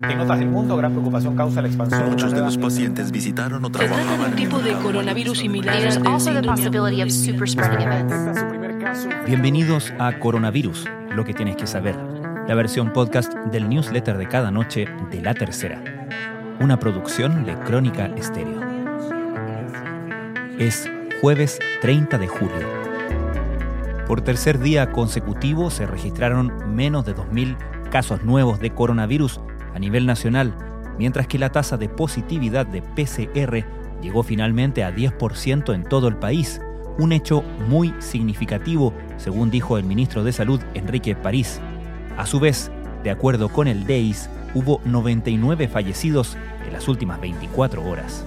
En otras del mundo, gran preocupación causa la expansión. Muchos de los pacientes visitaron o Se trata de un tipo de coronavirus similar primer caso. Bienvenidos a Coronavirus, lo que tienes que saber, la versión podcast del newsletter de cada noche de La Tercera, una producción de Crónica Estéreo. Es jueves 30 de julio. Por tercer día consecutivo se registraron menos de 2.000 casos nuevos de coronavirus a nivel nacional, mientras que la tasa de positividad de PCR llegó finalmente a 10% en todo el país, un hecho muy significativo, según dijo el ministro de Salud Enrique París. A su vez, de acuerdo con el DEIS, hubo 99 fallecidos en las últimas 24 horas.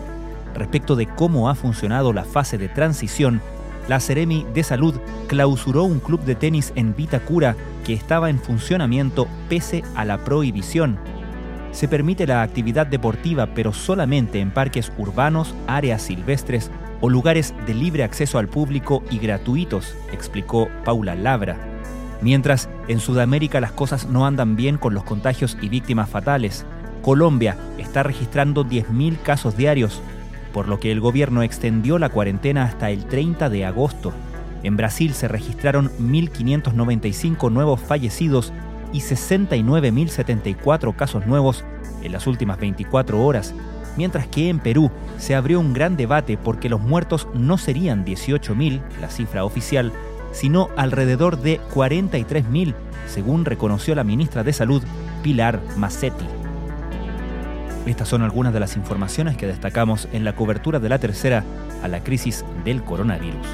Respecto de cómo ha funcionado la fase de transición, la Seremi de Salud clausuró un club de tenis en Vitacura que estaba en funcionamiento pese a la prohibición. Se permite la actividad deportiva pero solamente en parques urbanos, áreas silvestres o lugares de libre acceso al público y gratuitos, explicó Paula Labra. Mientras en Sudamérica las cosas no andan bien con los contagios y víctimas fatales, Colombia está registrando 10.000 casos diarios, por lo que el gobierno extendió la cuarentena hasta el 30 de agosto. En Brasil se registraron 1.595 nuevos fallecidos y 69.074 casos nuevos en las últimas 24 horas, mientras que en Perú se abrió un gran debate porque los muertos no serían 18.000, la cifra oficial, sino alrededor de 43.000, según reconoció la ministra de Salud, Pilar Massetti. Estas son algunas de las informaciones que destacamos en la cobertura de la tercera a la crisis del coronavirus.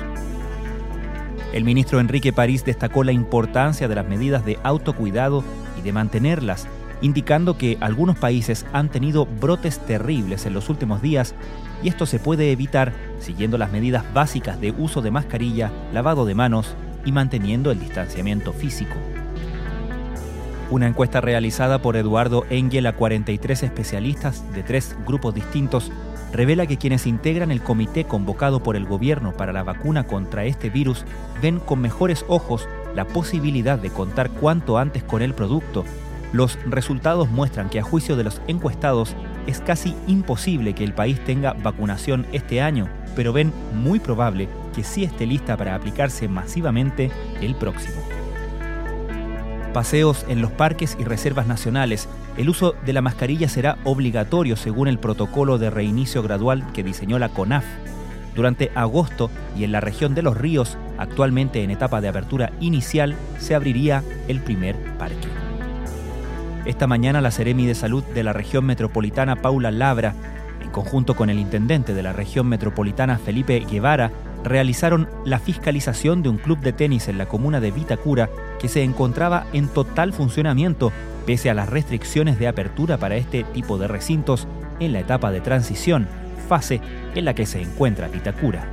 El ministro Enrique París destacó la importancia de las medidas de autocuidado y de mantenerlas, indicando que algunos países han tenido brotes terribles en los últimos días y esto se puede evitar siguiendo las medidas básicas de uso de mascarilla, lavado de manos y manteniendo el distanciamiento físico. Una encuesta realizada por Eduardo Engel a 43 especialistas de tres grupos distintos revela que quienes integran el comité convocado por el gobierno para la vacuna contra este virus ven con mejores ojos la posibilidad de contar cuanto antes con el producto. Los resultados muestran que a juicio de los encuestados es casi imposible que el país tenga vacunación este año, pero ven muy probable que sí esté lista para aplicarse masivamente el próximo paseos en los parques y reservas nacionales, el uso de la mascarilla será obligatorio según el protocolo de reinicio gradual que diseñó la CONAF. Durante agosto y en la región de los ríos, actualmente en etapa de apertura inicial, se abriría el primer parque. Esta mañana la Seremi de Salud de la región metropolitana Paula Labra, en conjunto con el intendente de la región metropolitana Felipe Guevara, realizaron la fiscalización de un club de tenis en la comuna de Vitacura que se encontraba en total funcionamiento pese a las restricciones de apertura para este tipo de recintos en la etapa de transición, fase en la que se encuentra Vitacura.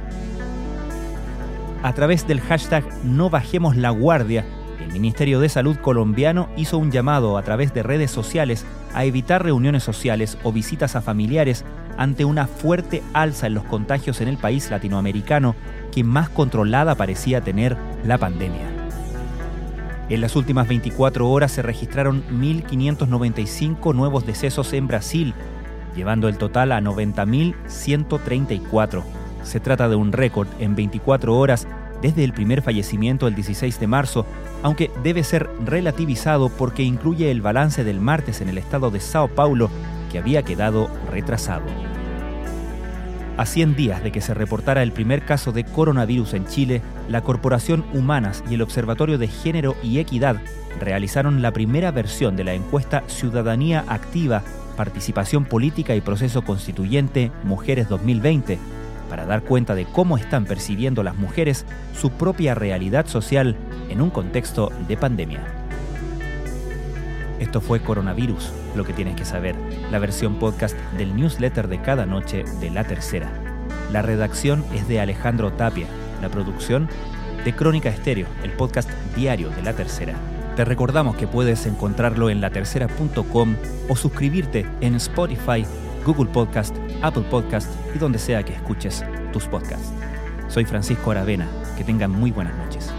A través del hashtag No Bajemos la Guardia, el Ministerio de Salud colombiano hizo un llamado a través de redes sociales a evitar reuniones sociales o visitas a familiares ante una fuerte alza en los contagios en el país latinoamericano que más controlada parecía tener la pandemia. En las últimas 24 horas se registraron 1.595 nuevos decesos en Brasil, llevando el total a 90.134. Se trata de un récord en 24 horas desde el primer fallecimiento el 16 de marzo, aunque debe ser relativizado porque incluye el balance del martes en el estado de Sao Paulo, que había quedado retrasado. A 100 días de que se reportara el primer caso de coronavirus en Chile, la Corporación Humanas y el Observatorio de Género y Equidad realizaron la primera versión de la encuesta Ciudadanía Activa, Participación Política y Proceso Constituyente Mujeres 2020, para dar cuenta de cómo están percibiendo las mujeres su propia realidad social en un contexto de pandemia. Esto fue Coronavirus, lo que tienes que saber, la versión podcast del newsletter de cada noche de La Tercera. La redacción es de Alejandro Tapia, la producción de Crónica Estéreo, el podcast diario de La Tercera. Te recordamos que puedes encontrarlo en latercera.com o suscribirte en Spotify, Google Podcast, Apple Podcast y donde sea que escuches tus podcasts. Soy Francisco Aravena, que tengan muy buenas noches.